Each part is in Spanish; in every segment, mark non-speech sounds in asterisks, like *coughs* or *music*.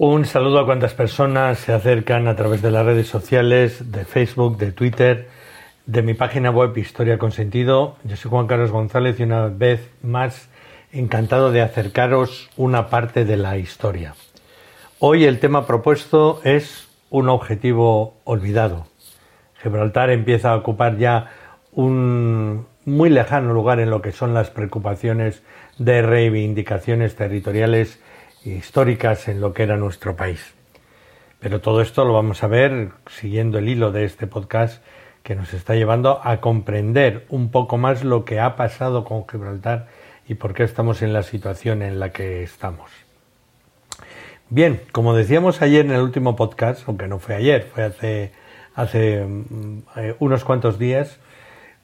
Un saludo a cuantas personas se acercan a través de las redes sociales, de Facebook, de Twitter, de mi página web Historia con Sentido. Yo soy Juan Carlos González y una vez más encantado de acercaros una parte de la historia. Hoy el tema propuesto es un objetivo olvidado. Gibraltar empieza a ocupar ya un muy lejano lugar en lo que son las preocupaciones de reivindicaciones territoriales históricas en lo que era nuestro país. Pero todo esto lo vamos a ver siguiendo el hilo de este podcast que nos está llevando a comprender un poco más lo que ha pasado con Gibraltar y por qué estamos en la situación en la que estamos. Bien, como decíamos ayer en el último podcast, aunque no fue ayer, fue hace, mm, eh, unos cuantos días,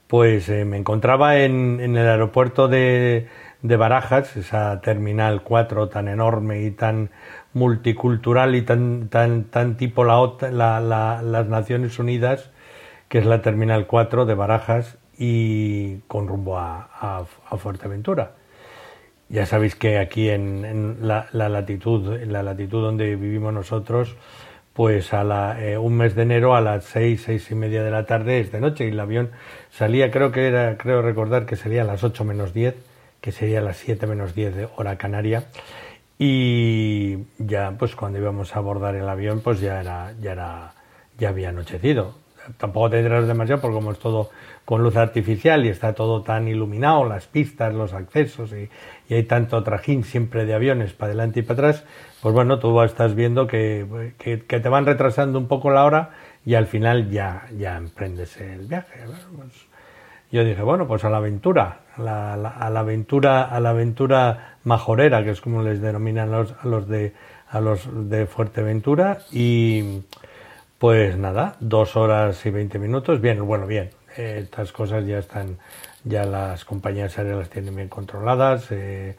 pues eh, me encontraba en, el aeropuerto de, de, Barajas, esa terminal 4 tan enorme y tan multicultural y tan, tan, tan tipo la, las Naciones Unidas, que es la terminal 4 de Barajas, y con rumbo a, Fuerteventura. Ya sabéis que aquí en, la, latitud, en la latitud donde vivimos nosotros, pues a la, eh, un mes de enero a las seis, seis y media de la tarde es de noche y el avión salía, creo que era, creo recordar que sería a las ocho menos diez, que sería las siete menos diez de hora canaria. Y ya, pues cuando íbamos a abordar el avión, pues ya era, ya era, ya había anochecido. Tampoco tendrás demasiado porque como es todo con luz artificial y está todo tan iluminado, las pistas, los accesos y, hay tanto trajín siempre de aviones para adelante y para atrás, pues bueno, tú estás viendo que, que, te van retrasando un poco la hora y al final ya, ya emprendes el viaje. Yo dije, bueno, pues a la aventura, a la, a la, aventura, a la aventura majorera, que es como les denominan los, a los de a los de Fuerteventura y pues nada, dos horas y veinte minutos, bien, bueno, bien, estas cosas ya están, ya las compañías aéreas las tienen bien controladas, eh,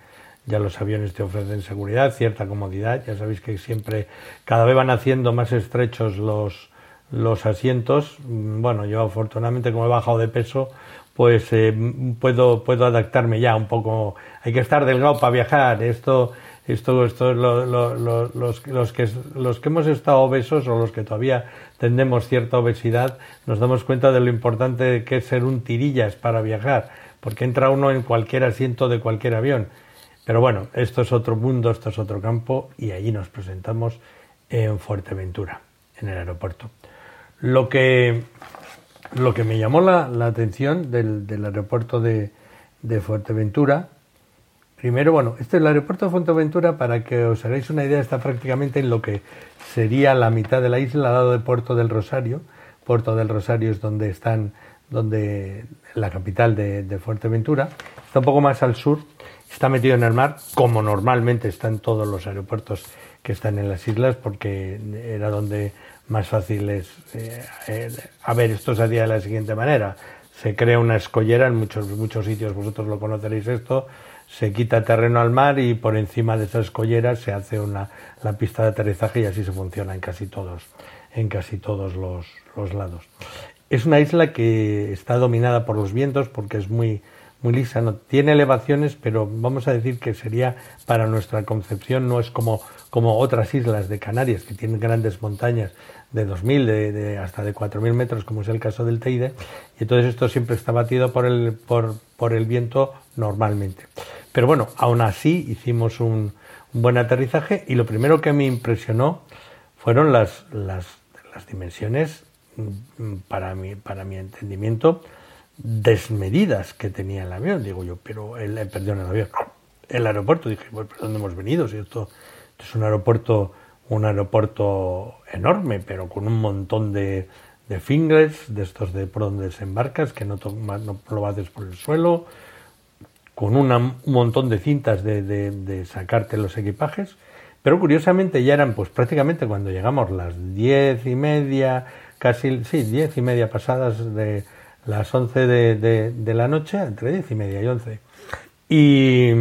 ya los aviones te ofrecen seguridad, cierta comodidad, ya sabéis que siempre, cada vez van haciendo más estrechos los, los asientos. Mm, bueno, yo afortunadamente como he bajado de peso, pues eh, puedo, puedo adaptarme ya un poco. Hay que estar delgado para viajar. Esto, esto, esto los, los, que, los que hemos estado obesos o los que todavía tendemos cierta obesidad, nos damos cuenta de lo importante que es ser un tirillas para viajar, porque entra uno en cualquier asiento de cualquier avión. Pero bueno, esto es otro mundo, esto es otro campo y allí nos presentamos en Fuerteventura, en el aeropuerto. Lo que, lo que me llamó la, atención del, aeropuerto de, de Fuerteventura Primero, bueno, este es el aeropuerto de Fuerteventura, para que os hagáis una idea, está prácticamente en lo que sería la mitad de la isla, al lado de Puerto del Rosario. Puerto del Rosario es donde están, donde la capital de, Fuerteventura. Está un poco más al sur, está metido en el mar, como normalmente están todos los aeropuertos que están en las islas, porque era donde más fácil es. Eh, eh, a ver, esto se haría de la siguiente manera: se crea una escollera en muchos, muchos sitios, vosotros lo conoceréis esto se quita terreno al mar y por encima de esas colleras se hace una, la pista de aterrizaje y así se funciona en casi todos, en casi todos los, los lados. Es una isla que está dominada por los vientos porque es muy, muy lisa, no tiene elevaciones, pero vamos a decir que sería para nuestra concepción no es como, como otras islas de Canarias que tienen grandes montañas de 2.000 de, de, hasta de 4.000 metros, como es el caso del Teide, y entonces esto siempre está batido por el, por, por el viento normalmente. Pero bueno, aún así hicimos un, buen aterrizaje y lo primero que me impresionó fueron las, las, las dimensiones, mm, para mi, para mi entendimiento, desmedidas que tenía el avión. Digo yo, pero el, eh, perdón, el avión, el aeropuerto. Dije, bueno, ¿pero dónde hemos venido? Si esto, es un aeropuerto, un aeropuerto enorme, pero con un montón de, de fingers, de estos de por donde desembarcas, que no, no lo haces por el suelo, con un montón de cintas de, de, sacarte los equipajes, Pero curiosamente ya eran pues prácticamente cuando llegamos las diez y media, casi, sí, diez y media pasadas de las once de, de, la noche, entre diez y media y once. Y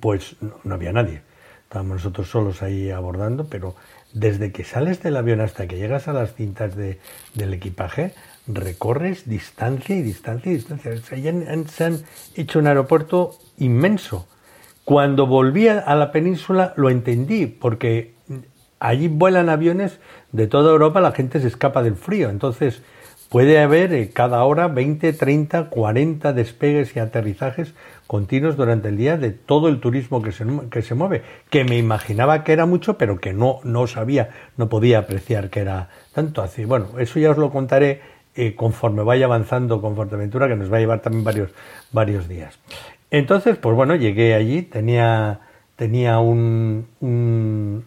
pues no, había nadie. Estábamos nosotros solos ahí abordando, pero desde que sales del avión hasta que llegas a las cintas de, del equipaje, recorres distancia y distancia y distancia. se han hecho un aeropuerto inmenso. Cuando volví a la península lo entendí, porque allí vuelan aviones de toda Europa, la gente se escapa del frío. Entonces puede haber eh, cada hora 20, 30, 40 despegues y aterrizajes continuos durante el día de todo el turismo que se, que se mueve, que me imaginaba que era mucho, pero que no, no sabía, no podía apreciar que era tanto así. Bueno, eso ya os lo contaré eh, conforme vaya avanzando con Fuerteventura, que nos va a llevar también varios, varios días. Entonces, pues bueno, llegué allí, tenía, tenía un, un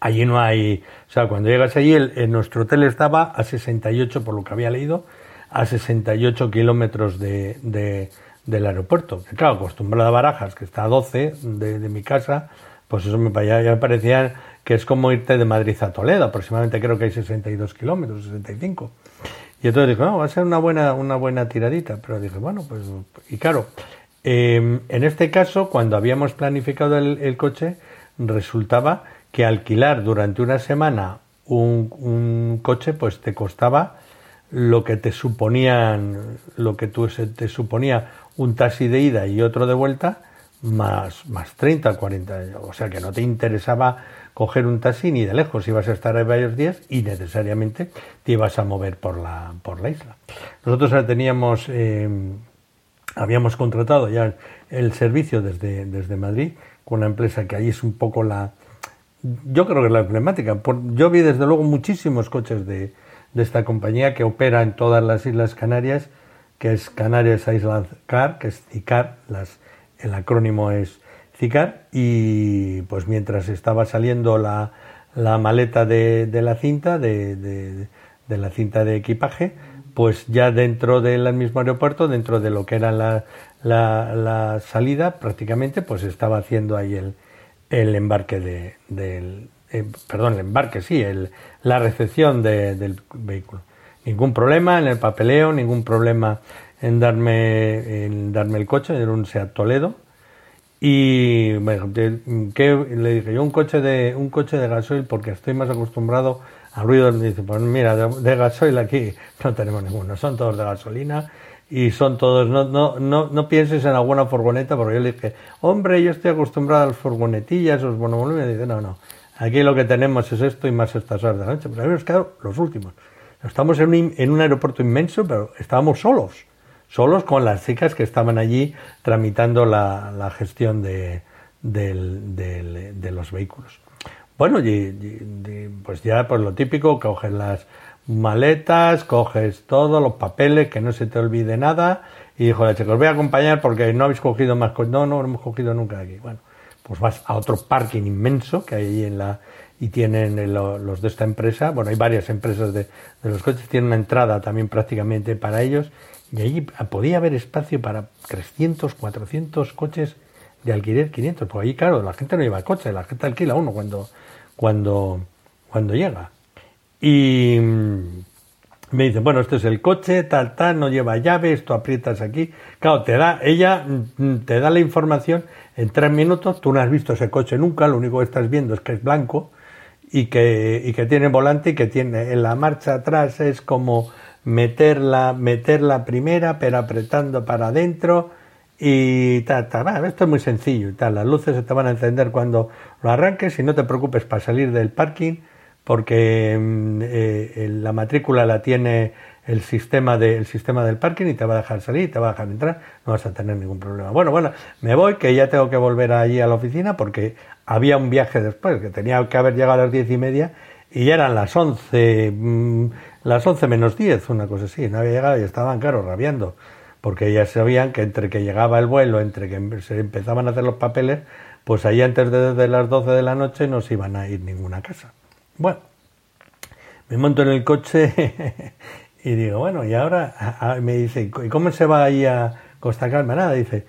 allí no hay, o sea, cuando llegas allí, el, nuestro hotel estaba a 68, por lo que había leído, a 68 kilómetros de, del aeropuerto. claro, acostumbrado a Barajas, que está a 12 de, mi casa, pues eso me, parecía que es como irte de Madrid a Toledo, aproximadamente creo que hay 62 kilómetros, 65. Y entonces dije, no, va a ser una buena, una buena tiradita, pero dije, bueno, pues, y claro, em, en este caso, cuando habíamos planificado el, coche, resultaba que alquilar durante una semana un, un coche, pues te costaba lo que te suponían, lo que tú, te suponía un taxi de ida y otro de vuelta, más, más 30, 40. O sea que no te interesaba coger un taxi ni de lejos, ibas a estar ahí varios días y necesariamente te ibas a mover por la, por la isla. Nosotros teníamos, eh, habíamos contratado ya el servicio desde, desde Madrid con una empresa que ahí es un poco la, yo creo que es la emblemática. Yo vi desde luego muchísimos coches de, de esta compañía que opera en todas las Islas Canarias que es Canarias Island Car, que es CICAR, las, el acrónimo es CICAR, y pues mientras estaba saliendo la, la maleta de, de, la cinta, de, de, de, la cinta de equipaje, pues ya dentro del mismo aeropuerto, dentro de lo que era la, la, la salida, prácticamente pues estaba haciendo ahí el, el embarque de, del, eh, perdón, el embarque, sí, el, la recepción del vehículo ningún problema en el papeleo, ningún problema en darme, en darme el coche, era un Seat Toledo. Y bueno, ¿qué? le dije yo un coche de un coche de gasoil porque estoy más acostumbrado a ruido. Me dice, pues mira, de, gasoil aquí no tenemos ninguno, son todos de gasolina y son todos, no, no, no, no pienses en alguna furgoneta, porque yo le dije, hombre, yo estoy acostumbrado a las furgonetillas, los monovolúmenes, dice, no, no, aquí lo que tenemos es esto y más estas horas de la noche, pero mí nos los últimos. Estamos en un, en un aeropuerto inmenso, pero estábamos solos, solos con las chicas que estaban allí tramitando la, la gestión de, de, los vehículos. Bueno, y, pues ya pues lo típico, coges las maletas, coges todo, los papeles, que no se te olvide nada, y dijo la chica, os voy a acompañar porque no habéis cogido más cosas. No, no, no hemos cogido nunca aquí. Bueno, pues vas a otro parking inmenso que hay en la, y tienen los de esta empresa, bueno, hay varias empresas de, los coches, tienen una entrada también prácticamente para ellos y allí podía haber espacio para 300, 400 coches de alquiler, 500, pues ahí claro, la gente no lleva coche, la gente alquila uno cuando, cuando, cuando llega. Y mm, me dicen, bueno, este es el coche, tal, tal, no lleva llave, esto aprietas aquí. Claro, te da, ella mm, te da la información en tres minutos, tú no has visto ese coche nunca, lo único que estás viendo es que es blanco, y que, y que tiene volante y que tiene en la marcha atrás es como meterla, meter la primera, pero apretando para adentro y tal, tal. esto es muy sencillo y tal. Las luces se te van a encender cuando lo arranques y no te preocupes para salir del parking porque mm, eh, la matrícula la tiene el sistema, de, el sistema del parking y te va a dejar salir, te va a dejar entrar, no vas a tener ningún problema. Bueno, bueno, me voy, que ya tengo que volver allí a la oficina porque había un viaje después, que tenía que haber llegado a las diez y media y ya eran las once, mm, las once menos diez, una cosa así, no había llegado y estaban, claro, rabiando, porque ya sabían que entre que llegaba el vuelo, entre que se empezaban a hacer los papeles, pues ahí antes de, de las doce de la noche no se iban a ir ninguna casa. Bueno, me monto en el coche *laughs* Y digo, bueno, y ahora me dice, ¿y cómo se va ahí a Costa Calma? Nada, dice,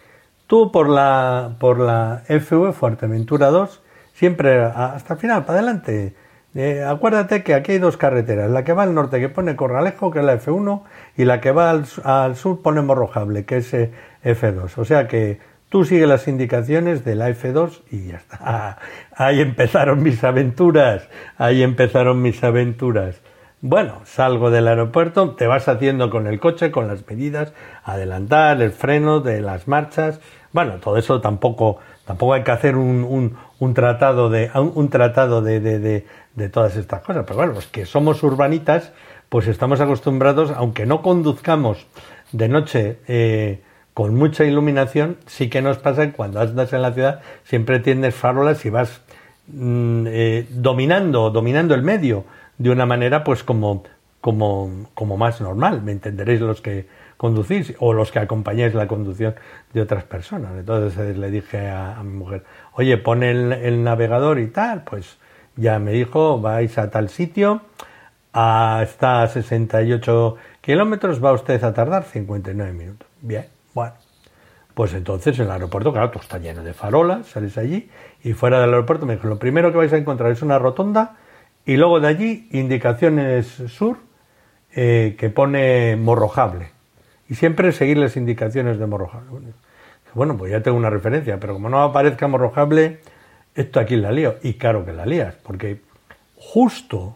Tú por la, por la FV Fuerteventura 2, siempre hasta el final, para adelante. Eh, acuérdate que aquí hay dos carreteras, la que va al norte que pone Corralejo, que es la F1, y la que va al, sur pone Morrojable, que es eh, F2. O sea que tú sigues las indicaciones de la F2 y ya está. *laughs* ahí empezaron mis aventuras, ahí empezaron mis aventuras. Bueno, salgo del aeropuerto, te vas haciendo con el coche, con las medidas, adelantar, el freno de las marchas. Bueno, todo eso tampoco, tampoco hay que hacer un, un, tratado de, un, tratado de, de, de, todas estas cosas. Pero bueno, los que somos urbanitas, pues estamos acostumbrados, aunque no conduzcamos de noche eh, con mucha iluminación, sí que nos pasa que cuando andas en la ciudad siempre tienes farolas y vas mm, eh, dominando, dominando el medio de una manera pues como, como, como más normal, me entenderéis los que conducís o los que acompañáis la conducción de otras personas. Entonces eh, le dije a, mi mujer, oye, pon el, navegador y tal, pues ya me dijo, vais a tal sitio, hasta a 68 kilómetros, va usted a tardar 59 minutos. Bien, bueno. Pues entonces el aeropuerto, claro, todo está lleno de farolas, sales allí y fuera del aeropuerto me dijo, lo primero que vais a encontrar es una rotonda y luego de allí, indicaciones sur, eh, que pone morrojable. Y siempre seguir las indicaciones de morrojable. Bueno, pues ya tengo una referencia, pero como no aparezca morrojable, esto aquí la lío. Y claro que la lías, porque justo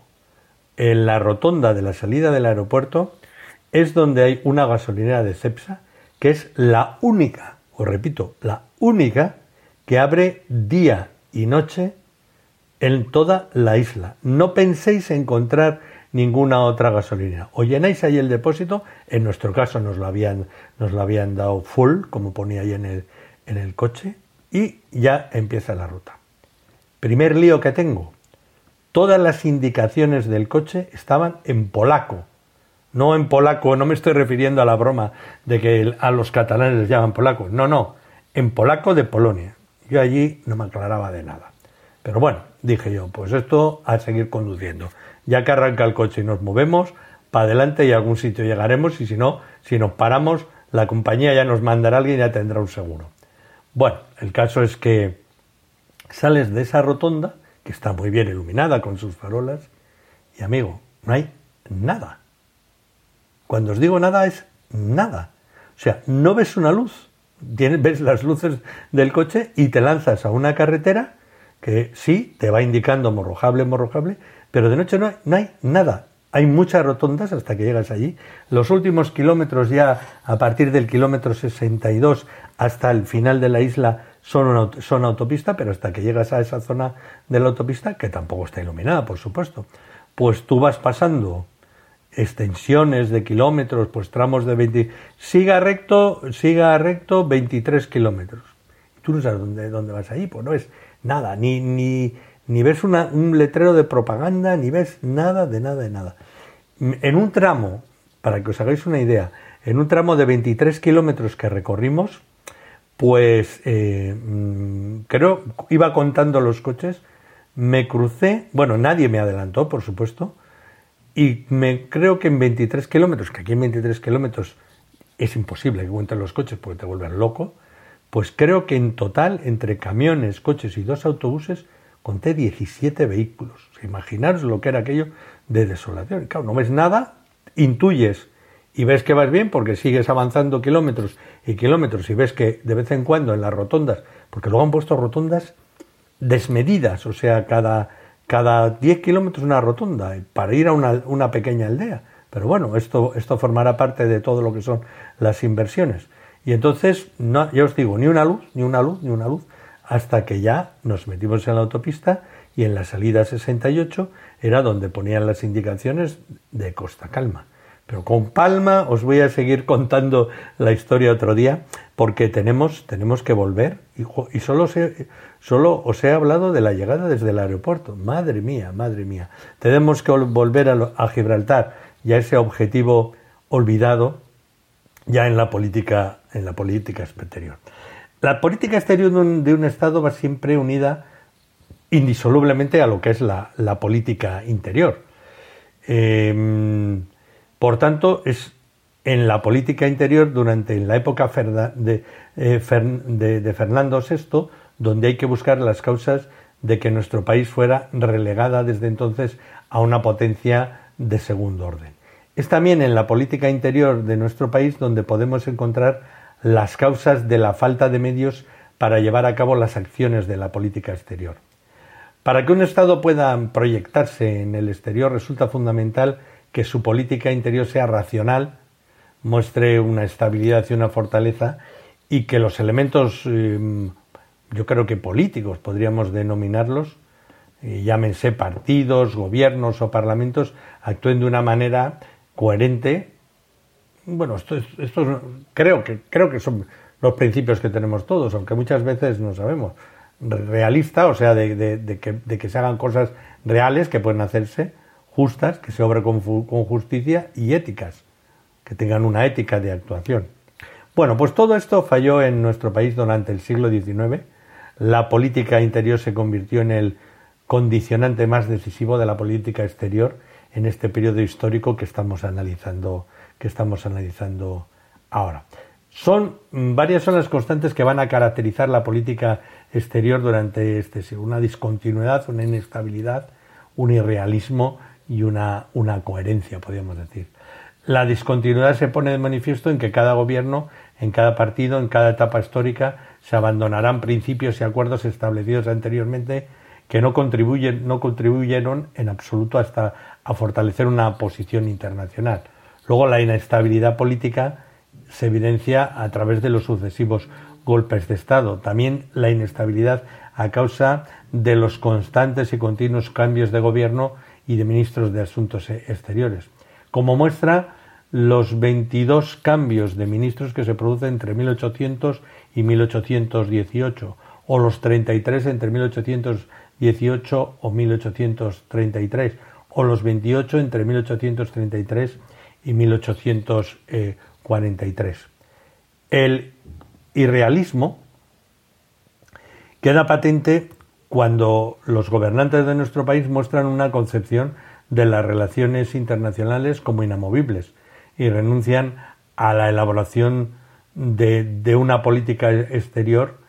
en la rotonda de la salida del aeropuerto es donde hay una gasolinera de Cepsa, que es la única, os repito, la única que abre día y noche en toda la isla. No penséis encontrar ninguna otra gasolina. O llenáis ahí el depósito, en nuestro caso nos lo habían, nos lo habían dado full, como ponía ahí en el, en el coche, y ya empieza la ruta. Primer lío que tengo. Todas las indicaciones del coche estaban en polaco. No en polaco, no me estoy refiriendo a la broma de que a los catalanes les llaman polaco. No, no, en polaco de Polonia. Yo allí no me aclaraba de nada. Pero bueno, dije yo, pues esto a seguir conduciendo. Ya que arranca el coche y nos movemos, para adelante y a algún sitio llegaremos y si no, si nos paramos, la compañía ya nos mandará alguien y ya tendrá un seguro. Bueno, el caso es que sales de esa rotonda, que está muy bien iluminada con sus farolas, y amigo, no hay nada. Cuando os digo nada es nada. O sea, no ves una luz, ves las luces del coche y te lanzas a una carretera que sí, te va indicando morrojable, morrojable, pero de noche no hay, nada. Hay muchas rotondas hasta que llegas allí. Los últimos kilómetros ya, a partir del kilómetro 62 hasta el final de la isla, son, son autopista, pero hasta que llegas a esa zona de la autopista, que tampoco está iluminada, por supuesto, pues tú vas pasando extensiones de kilómetros, pues tramos de 20... Siga recto, siga recto 23 kilómetros. Tú no sabes dónde, dónde vas allí, pues no es nada, ni, ni, ni ves un letrero de propaganda, ni ves nada de nada de nada. En un tramo, para que os hagáis una idea, en un tramo de 23 kilómetros que recorrimos, pues eh, mm, creo, iba contando los coches, me crucé, bueno, nadie me adelantó, por supuesto, y me creo que en 23 kilómetros, que aquí en 23 kilómetros es imposible que cuenten los coches porque te vuelven loco, pues creo que en total, entre camiones, coches y dos autobuses, conté 17 vehículos. Imaginaros lo que era aquello de desolación. Claro, no ves nada, intuyes y ves que vas bien porque sigues avanzando kilómetros y kilómetros y ves que de vez en cuando en las rotondas, porque luego han puesto rotondas desmedidas, o sea, cada, cada 10 kilómetros una rotonda para ir a una, una pequeña aldea. Pero bueno, esto, esto formará parte de todo lo que son las inversiones. Y entonces, no, ya os digo, ni una luz, ni una luz, ni una luz, hasta que ya nos metimos en la autopista y en la salida 68 era donde ponían las indicaciones de Costa Calma. Pero con Palma os voy a seguir contando la historia otro día porque tenemos, tenemos que volver y, y solo, solo os he hablado de la llegada desde el aeropuerto. Madre mía, madre mía. Tenemos que volver a, Gibraltar y a ese objetivo olvidado ya en la política, en la política exterior. La política exterior de un, Estado va siempre unida indisolublemente a lo que es la, política interior. Em, por tanto, es en la política interior durante la época de, eh, de, Fernando VI, donde hay que buscar las causas de que nuestro país fuera relegada desde entonces a una potencia de segundo orden. Es también en la política interior de nuestro país donde podemos encontrar las causas de la falta de medios para llevar a cabo las acciones de la política exterior. Para que un Estado pueda proyectarse en el exterior resulta fundamental que su política interior sea racional, muestre una estabilidad y una fortaleza y que los elementos, em, yo creo que políticos podríamos denominarlos, eh, llámense partidos, gobiernos o parlamentos, actúen de una manera coherente. Bueno, esto, esto creo, que, creo que son los principios que tenemos todos, aunque muchas veces no sabemos. Realista, o sea, de, que, de que se hagan cosas reales que pueden hacerse, justas, que se obre con, justicia y éticas, que tengan una ética de actuación. Bueno, pues todo esto falló en nuestro país durante el siglo XIX. La política interior se convirtió en el condicionante más decisivo de la política exterior en este periodo histórico que estamos analizando, que estamos analizando ahora. Son mm, varias son las constantes que van a caracterizar la política exterior durante este siglo. Una discontinuidad, una inestabilidad, un irrealismo y una, una coherencia, podríamos decir. La discontinuidad se pone de manifiesto en que cada gobierno, en cada partido, en cada etapa histórica, se abandonarán principios y acuerdos establecidos anteriormente que no, contribuyen, no contribuyeron en absoluto hasta a fortalecer una posición internacional. Luego la inestabilidad política se evidencia a través de los sucesivos golpes de Estado. También la inestabilidad a causa de los constantes y continuos cambios de gobierno y de ministros de Asuntos Exteriores. Como muestra, los 22 cambios de ministros que se producen entre 1800 y 1818, o los 33 entre 1818 o 1833, o los 28 entre 1833 y 1843. El irrealismo queda patente cuando los gobernantes de nuestro país muestran una concepción de las relaciones internacionales como inamovibles y renuncian a la elaboración de, una política exterior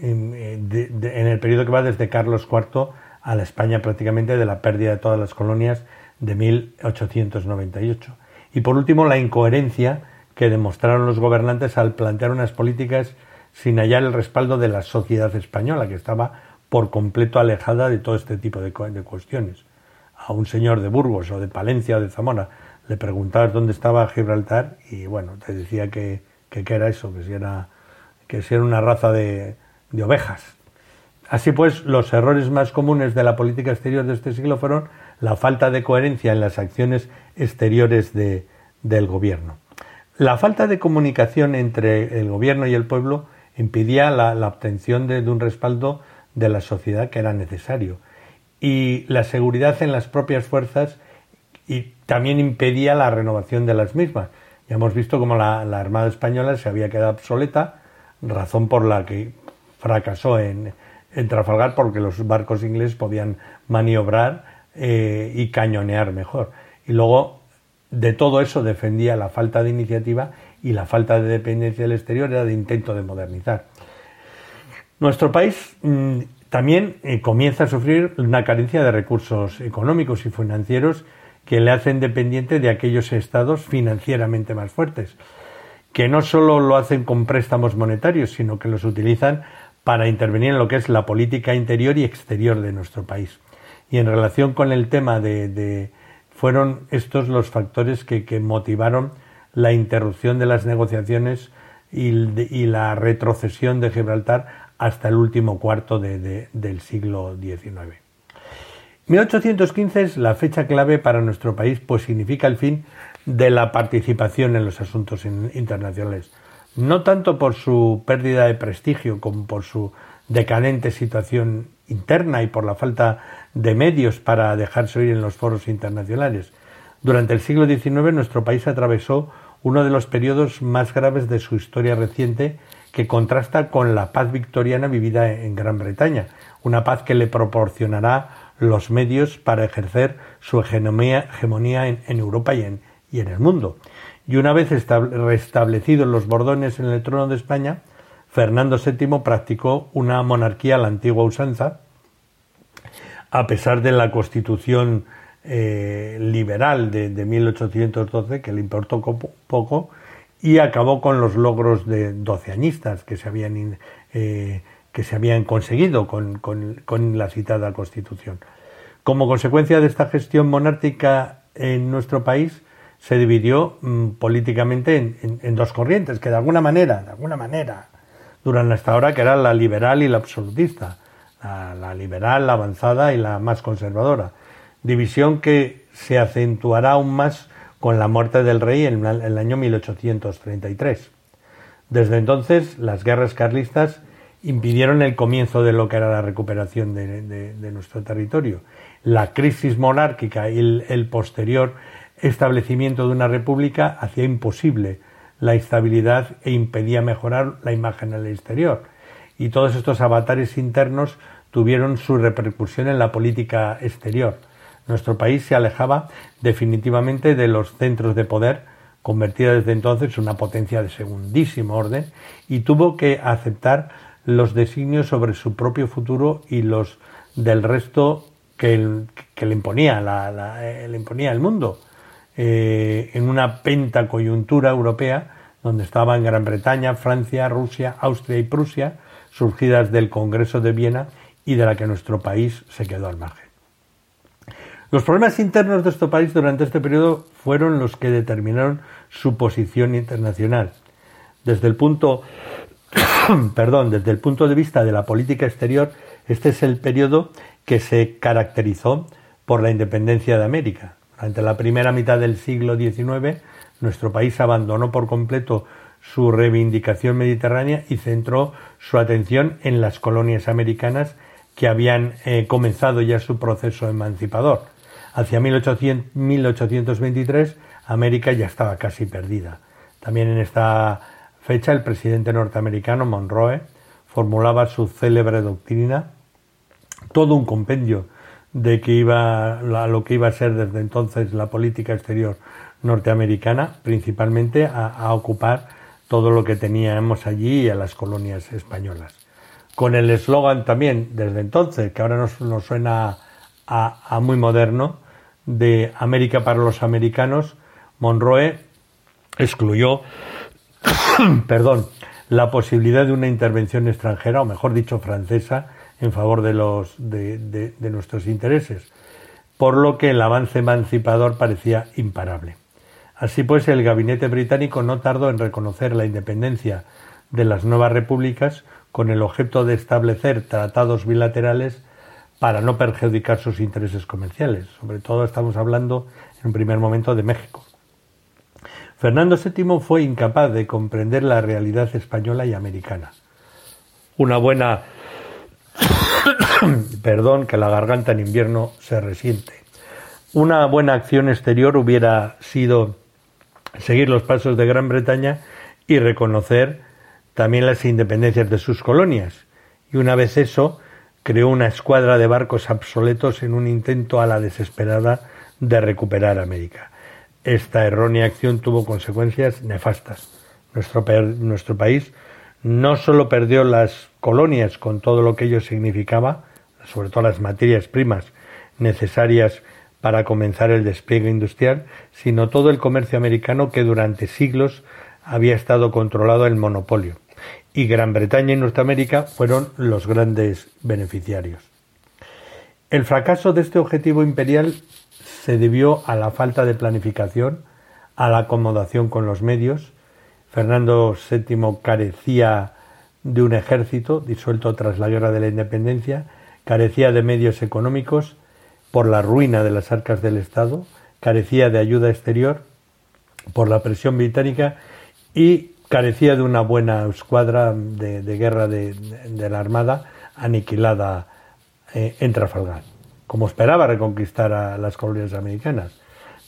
en, en, el periodo que va desde Carlos IV a la España prácticamente de la pérdida de todas las colonias de 1898. Y por último, la incoherencia que demostraron los gobernantes al plantear unas políticas sin hallar el respaldo de la sociedad española, que estaba por completo alejada de todo este tipo de, cuestiones. A un señor de Burgos o de Palencia o de Zamora le preguntabas dónde estaba Gibraltar y bueno, te decía que, que, era eso, que si era, que si era una raza de, de ovejas. Así pues, los errores más comunes de la política exterior de este siglo fueron la falta de coherencia en las acciones exteriores de, del gobierno. La falta de comunicación entre el gobierno y el pueblo impedía la, obtención de, un respaldo de la sociedad que era necesario. Y la seguridad en las propias fuerzas y también impedía la renovación de las mismas. Hemos visto cómo la, Armada Española se había quedado obsoleta, razón por la que fracasó en, Trafalgar porque los barcos ingleses podían maniobrar eh, y cañonear mejor. Y luego de todo eso defendía la falta de iniciativa y la falta de dependencia del exterior era de intento de modernizar. Nuestro país mm, también eh, comienza a sufrir una carencia de recursos económicos y financieros que le hacen dependiente de aquellos estados financieramente más fuertes, que no solo lo hacen con préstamos monetarios, sino que los utilizan para intervenir en lo que es la política interior y exterior de nuestro país. Y en relación con el tema de, fueron estos los factores que motivaron la interrupción de las negociaciones y, la retrocesión de Gibraltar hasta el último cuarto del siglo XIX. 1815 es la fecha clave para nuestro país, pues significa el fin de la participación en los asuntos internacionales, no tanto por su pérdida de prestigio como por su decadente situación interna y por la falta de medios para dejarse oír en los foros internacionales. Durante el siglo XIX nuestro país atravesó uno de los periodos más graves de su historia reciente que contrasta con la paz victoriana vivida en Gran Bretaña, una paz que le proporcionará los medios para ejercer su hegemonía, en, Europa y en, el mundo. y una vez restablecidos los bordones en el trono de España, Fernando VII practicó una monarquía a la antigua usanza, a pesar de la constitución eh, liberal de, 1812, que le importó poco, y acabó con los logros de doceañistas que se habían, eh, que se habían conseguido con, la citada constitución. Como consecuencia de esta gestión monárquica en nuestro país, se dividió mm, políticamente en, dos corrientes, que de alguna manera, de alguna manera, duran hasta ahora, que era la liberal y la absolutista, la liberal, la avanzada y la más conservadora división que se acentuará aún más con la muerte del rey en el año 1833. Desde entonces, las guerras carlistas impidieron el comienzo de lo que era la recuperación de, nuestro territorio. La crisis monárquica y el, posterior establecimiento de una república hacía imposible la estabilidad e impedía mejorar la imagen en el exterior. Y todos estos avatares internos tuvieron su repercusión en la política exterior nuestro país se alejaba definitivamente de los centros de poder, convertida desde entonces en una potencia de segundísimo orden, y tuvo que aceptar los designios sobre su propio futuro y los del resto que, le, imponía eh, le imponía el mundo. Eh, en una penta coyuntura europea donde estaban Gran Bretaña, Francia, Rusia, Austria y Prusia, surgidas del Congreso de Viena y de la que nuestro país se quedó al margen. Los problemas internos de este país durante este periodo fueron los que determinaron su posición internacional. Desde el punto, *coughs* perdón, desde el punto de vista de la política exterior, este es el periodo que se caracterizó por la independencia de América. Durante la primera mitad del siglo XIX, nuestro país abandonó por completo su reivindicación mediterránea y centró su atención en las colonias americanas que habían eh, comenzado ya su proceso emancipador. Hacia 1823 América ya estaba casi perdida. También en esta fecha el presidente norteamericano Monroe formulaba su célebre doctrina, todo un compendio de que iba a lo que iba a ser desde entonces la política exterior norteamericana, principalmente a, ocupar todo lo que teníamos allí y a las colonias españolas. Con el eslogan también desde entonces, que ahora nos, nos suena a, muy moderno de América para los americanos, Monroe excluyó *coughs* perdón, la posibilidad de una intervención extranjera, o mejor dicho, francesa, en favor de, los, de, nuestros intereses, por lo que el avance emancipador parecía imparable. Así pues, el gabinete británico no tardó en reconocer la independencia de las nuevas repúblicas con el objeto de establecer tratados bilaterales para no perjudicar sus intereses comerciales. Sobre todo estamos hablando en un primer momento de México. Fernando VII fue incapaz de comprender la realidad española y americana. Una buena *coughs* perdón, que la garganta en invierno se resiente. Una buena acción exterior hubiera sido seguir los pasos de Gran Bretaña y reconocer también las independencias de sus colonias. Y una vez eso, creó una escuadra de barcos obsoletos en un intento a la desesperada de recuperar América. Esta errónea acción tuvo consecuencias nefastas. Nuestro, nuestro país no solo perdió las colonias con todo lo que ello significaba, sobre todo las materias primas necesarias para comenzar el despliegue industrial, sino todo el comercio americano que durante siglos había estado controlado el monopolio y Gran Bretaña y Norteamérica fueron los grandes beneficiarios. El fracaso de este objetivo imperial se debió a la falta de planificación, a la acomodación con los medios. Fernando VII carecía de un ejército disuelto tras la Guerra de la Independencia, carecía de medios económicos por la ruina de las arcas del Estado, carecía de ayuda exterior por la presión británica y carecía de una buena escuadra de, guerra de, la Armada aniquilada eh, en Trafalgar, como esperaba reconquistar a las colonias americanas,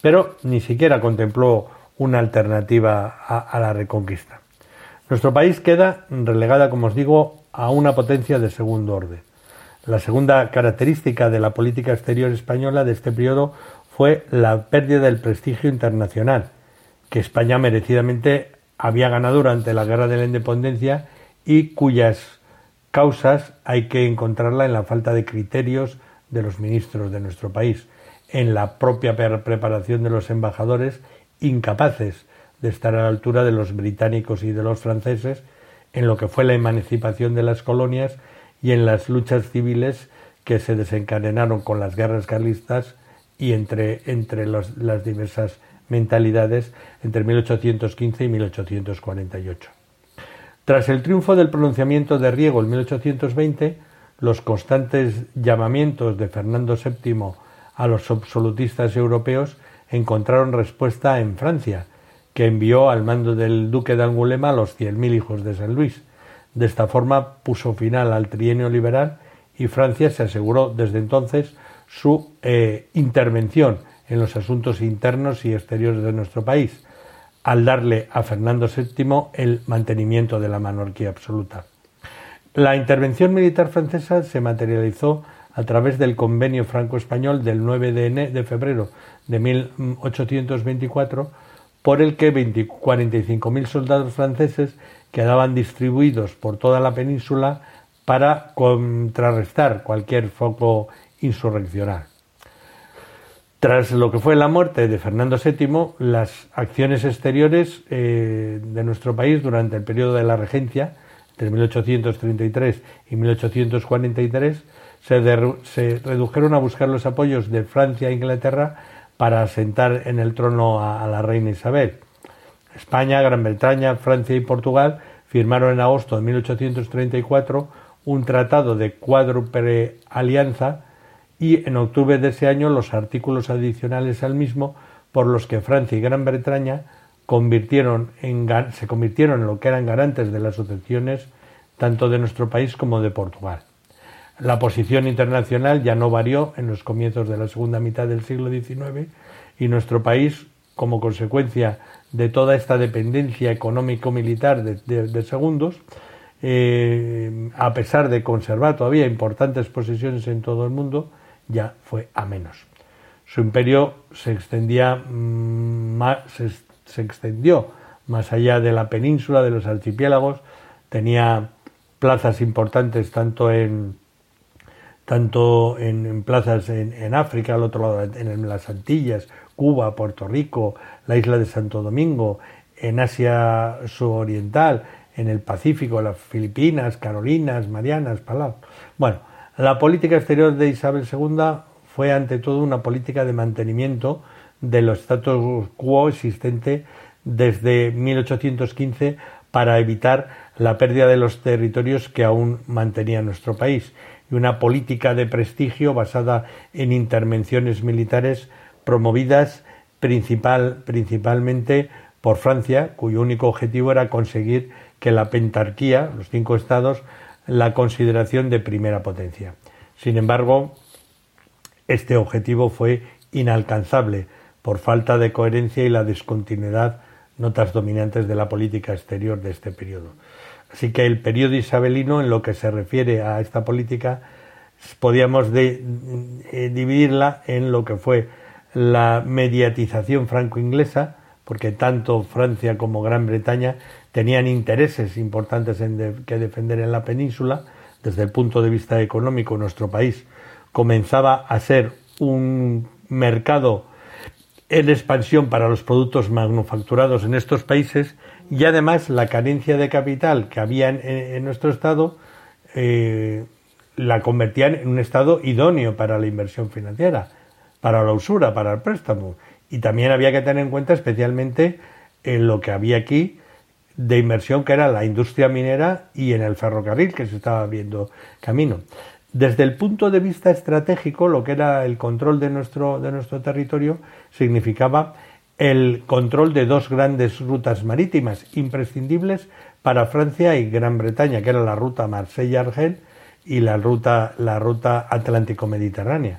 pero ni siquiera contempló una alternativa a, la reconquista. Nuestro país queda relegada, como os digo, a una potencia de segundo orden. La segunda característica de la política exterior española de este periodo fue la pérdida del prestigio internacional, que España merecidamente había ganado durante la Guerra de la Independencia y cuyas causas hay que encontrarla en la falta de criterios de los ministros de nuestro país, en la propia preparación de los embajadores incapaces de estar a la altura de los británicos y de los franceses en lo que fue la emancipación de las colonias y en las luchas civiles que se desencadenaron con las guerras carlistas y entre, entre las diversas mentalidades entre 1815 y 1848. Tras el triunfo del pronunciamiento de Riego en 1820, los constantes llamamientos de Fernando VII a los absolutistas europeos encontraron respuesta en Francia, que envió al mando del duque de Angulema a los 100.000 hijos de San Luis. De esta forma puso final al trienio liberal y Francia se aseguró desde entonces su eh, intervención en los asuntos internos y exteriores de nuestro país, al darle a Fernando VII el mantenimiento de la monarquía absoluta. La intervención militar francesa se materializó a través del convenio franco-español del 9 de, de febrero de 1824, por el que 45.000 soldados franceses quedaban distribuidos por toda la península para contrarrestar cualquier foco insurreccional. Tras lo que fue la muerte de Fernando VII, las acciones exteriores eh, de nuestro país durante el periodo de la regencia entre 1833 y 1843 se, se, redujeron a buscar los apoyos de Francia e Inglaterra para asentar en el trono a, la reina Isabel. España, Gran Bretaña, Francia y Portugal firmaron en agosto de 1834 un tratado de cuádruple alianza y en octubre de ese año los artículos adicionales al mismo por los que Francia y Gran Bretaña se convirtieron en lo que eran garantes de las sucesiones tanto de nuestro país como de Portugal. La posición internacional ya no varió en los comienzos de la segunda mitad del siglo XIX y nuestro país, como consecuencia de toda esta dependencia económico-militar de, segundos, eh, a pesar de conservar todavía importantes posesiones en todo el mundo, ya fue a menos. Su imperio se extendía mm, más, se extendió más allá de la península, de los archipiélagos, tenía plazas importantes tanto en tanto en, plazas en, África, al otro lado, en, las Antillas, Cuba, Puerto Rico, la isla de Santo Domingo, en Asia suroriental, en el Pacífico, las Filipinas, Carolinas, Marianas, Palau. Bueno, la política exterior de Isabel II fue ante todo una política de mantenimiento de los status quo existente desde 1815 para evitar la pérdida de los territorios que aún mantenía nuestro país y una política de prestigio basada en intervenciones militares promovidas principal, principalmente por Francia, cuyo único objetivo era conseguir que la pentarquía, los cinco estados, la consideración de primera potencia. Sin embargo, este objetivo fue inalcanzable por falta de coherencia y la discontinuidad notas dominantes de la política exterior de este periodo. Así que el periodo isabelino, en lo que se refiere a esta política, podíamos eh, dividirla en lo que fue la mediatización franco-inglesa, porque tanto Francia como Gran Bretaña tenían intereses importantes en que defender en la península. Desde el punto de vista económico, nuestro país comenzaba a ser un mercado en expansión para los productos manufacturados en estos países y además la carencia de capital que había en, nuestro Estado eh, la convertían en un Estado idóneo para la inversión financiera, para la usura, para el préstamo. Y también había que tener en cuenta especialmente en lo que había aquí de inversión que era la industria minera y en el ferrocarril que se estaba viendo camino. Desde el punto de vista estratégico, lo que era el control de nuestro, de nuestro territorio significaba el control de dos grandes rutas marítimas imprescindibles para Francia y Gran Bretaña, que era la ruta Marsella-Argel y la ruta, la ruta Atlántico-Mediterránea.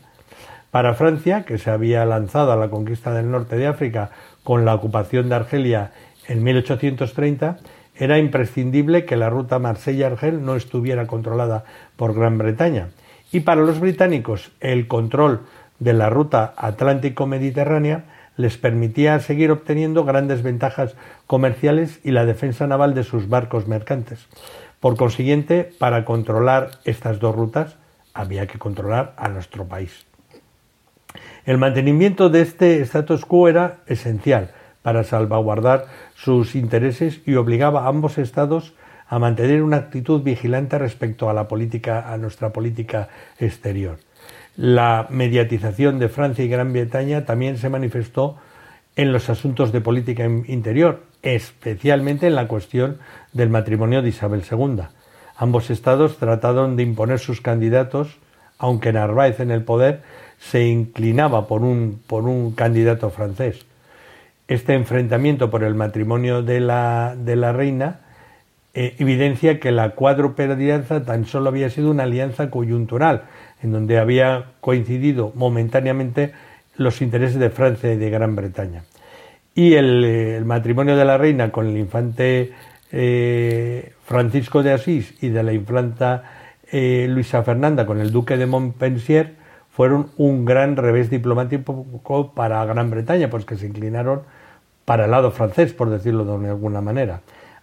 Para Francia, que se había lanzado a la conquista del norte de África con la ocupación de Argelia en 1830, era imprescindible que la ruta Marsella-Argel no estuviera controlada por Gran Bretaña. Y para los británicos, el control de la ruta Atlántico-Mediterránea les permitía seguir obteniendo grandes ventajas comerciales y la defensa naval de sus barcos mercantes. Por consiguiente, para controlar estas dos rutas había que controlar a nuestro país. El mantenimiento de este status quo era esencial para salvaguardar sus intereses y obligaba a ambos estados a mantener una actitud vigilante respecto a la política, a nuestra política exterior. La mediatización de Francia y Gran Bretaña también se manifestó en los asuntos de política interior, especialmente en la cuestión del matrimonio de Isabel II. Ambos estados trataron de imponer sus candidatos, aunque Narváez en el poder se inclinaba por un, por un candidato francés. Este enfrentamiento por el matrimonio de la, de la reina eh, evidencia que la cuádruple alianza tan solo había sido una alianza coyuntural, en donde había coincidido momentáneamente los intereses de Francia y de Gran Bretaña. Y el, eh, matrimonio de la reina con el infante eh, Francisco de Asís y de la infanta Luisa Fernanda con el duque de Montpensier fueron un gran revés diplomático para Gran Bretaña, pues que se inclinaron para el lado francés, por decirlo de alguna manera.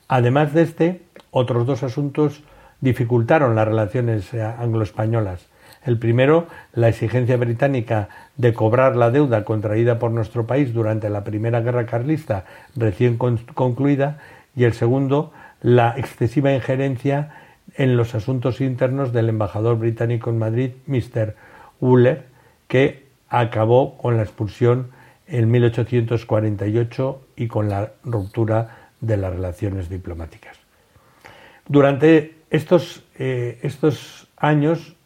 Además de este, otros dos asuntos dificultaron las relaciones eh, anglo-españolas. El primero, la exigencia británica de cobrar la deuda contraída por nuestro país durante la Primera Guerra Carlista recién concluida, y el segundo, la excesiva injerencia en los asuntos internos del embajador británico en Madrid, Mr. Wooler, que acabó con la expulsión en 1848 y con la ruptura de las relaciones diplomáticas. Durante estos, eh, estos años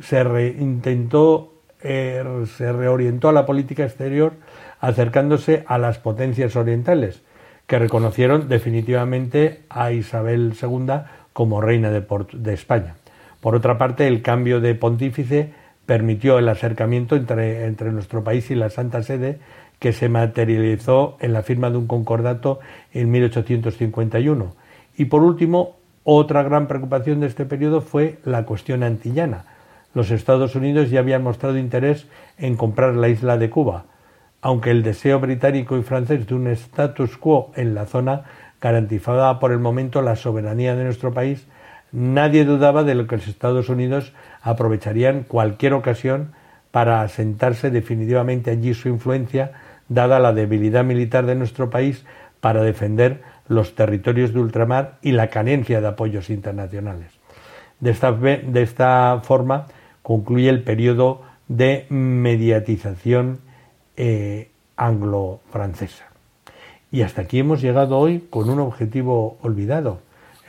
se intentó, eh, se reorientó a la política exterior acercándose a las potencias orientales, que reconocieron definitivamente a Isabel II como reina de, de España. Por otra parte, el cambio de pontífice permitió el acercamiento entre, entre nuestro país y la Santa Sede que se materializó en la firma de un concordato en 1851. Y por último, otra gran preocupación de este periodo fue la cuestión antillana. Los Estados Unidos ya habían mostrado interés en comprar la isla de Cuba, aunque el deseo británico y francés de un status quo en la zona garantizaba por el momento la soberanía de nuestro país, nadie dudaba de lo que los Estados Unidos aprovecharían cualquier ocasión para asentarse definitivamente allí su influencia dada la debilidad militar de nuestro país para defender los territorios de ultramar y la carencia de apoyos internacionales. De esta, de esta forma concluye el periodo de mediatización eh, anglo-francesa. Y hasta aquí hemos llegado hoy con un objetivo olvidado.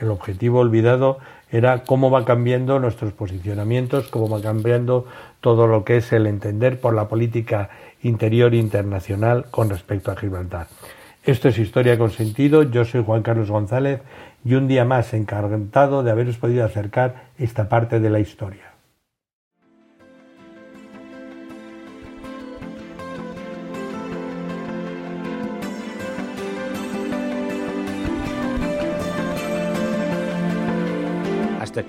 El objetivo olvidado era cómo va cambiando nuestros posicionamientos, cómo va cambiando todo lo que es el entender por la política interior internacional con respecto a Gibraltar. Esto es Historia con Sentido, yo soy Juan Carlos González y un día más encantado de haberos podido acercar esta parte de la historia.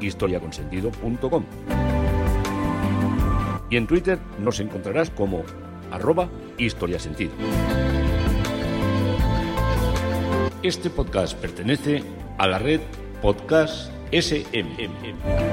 www.historiaconsentido.com. Y en Twitter nos encontrarás como arroba Historia Sentido. Este podcast pertenece a la red Podcast SMM.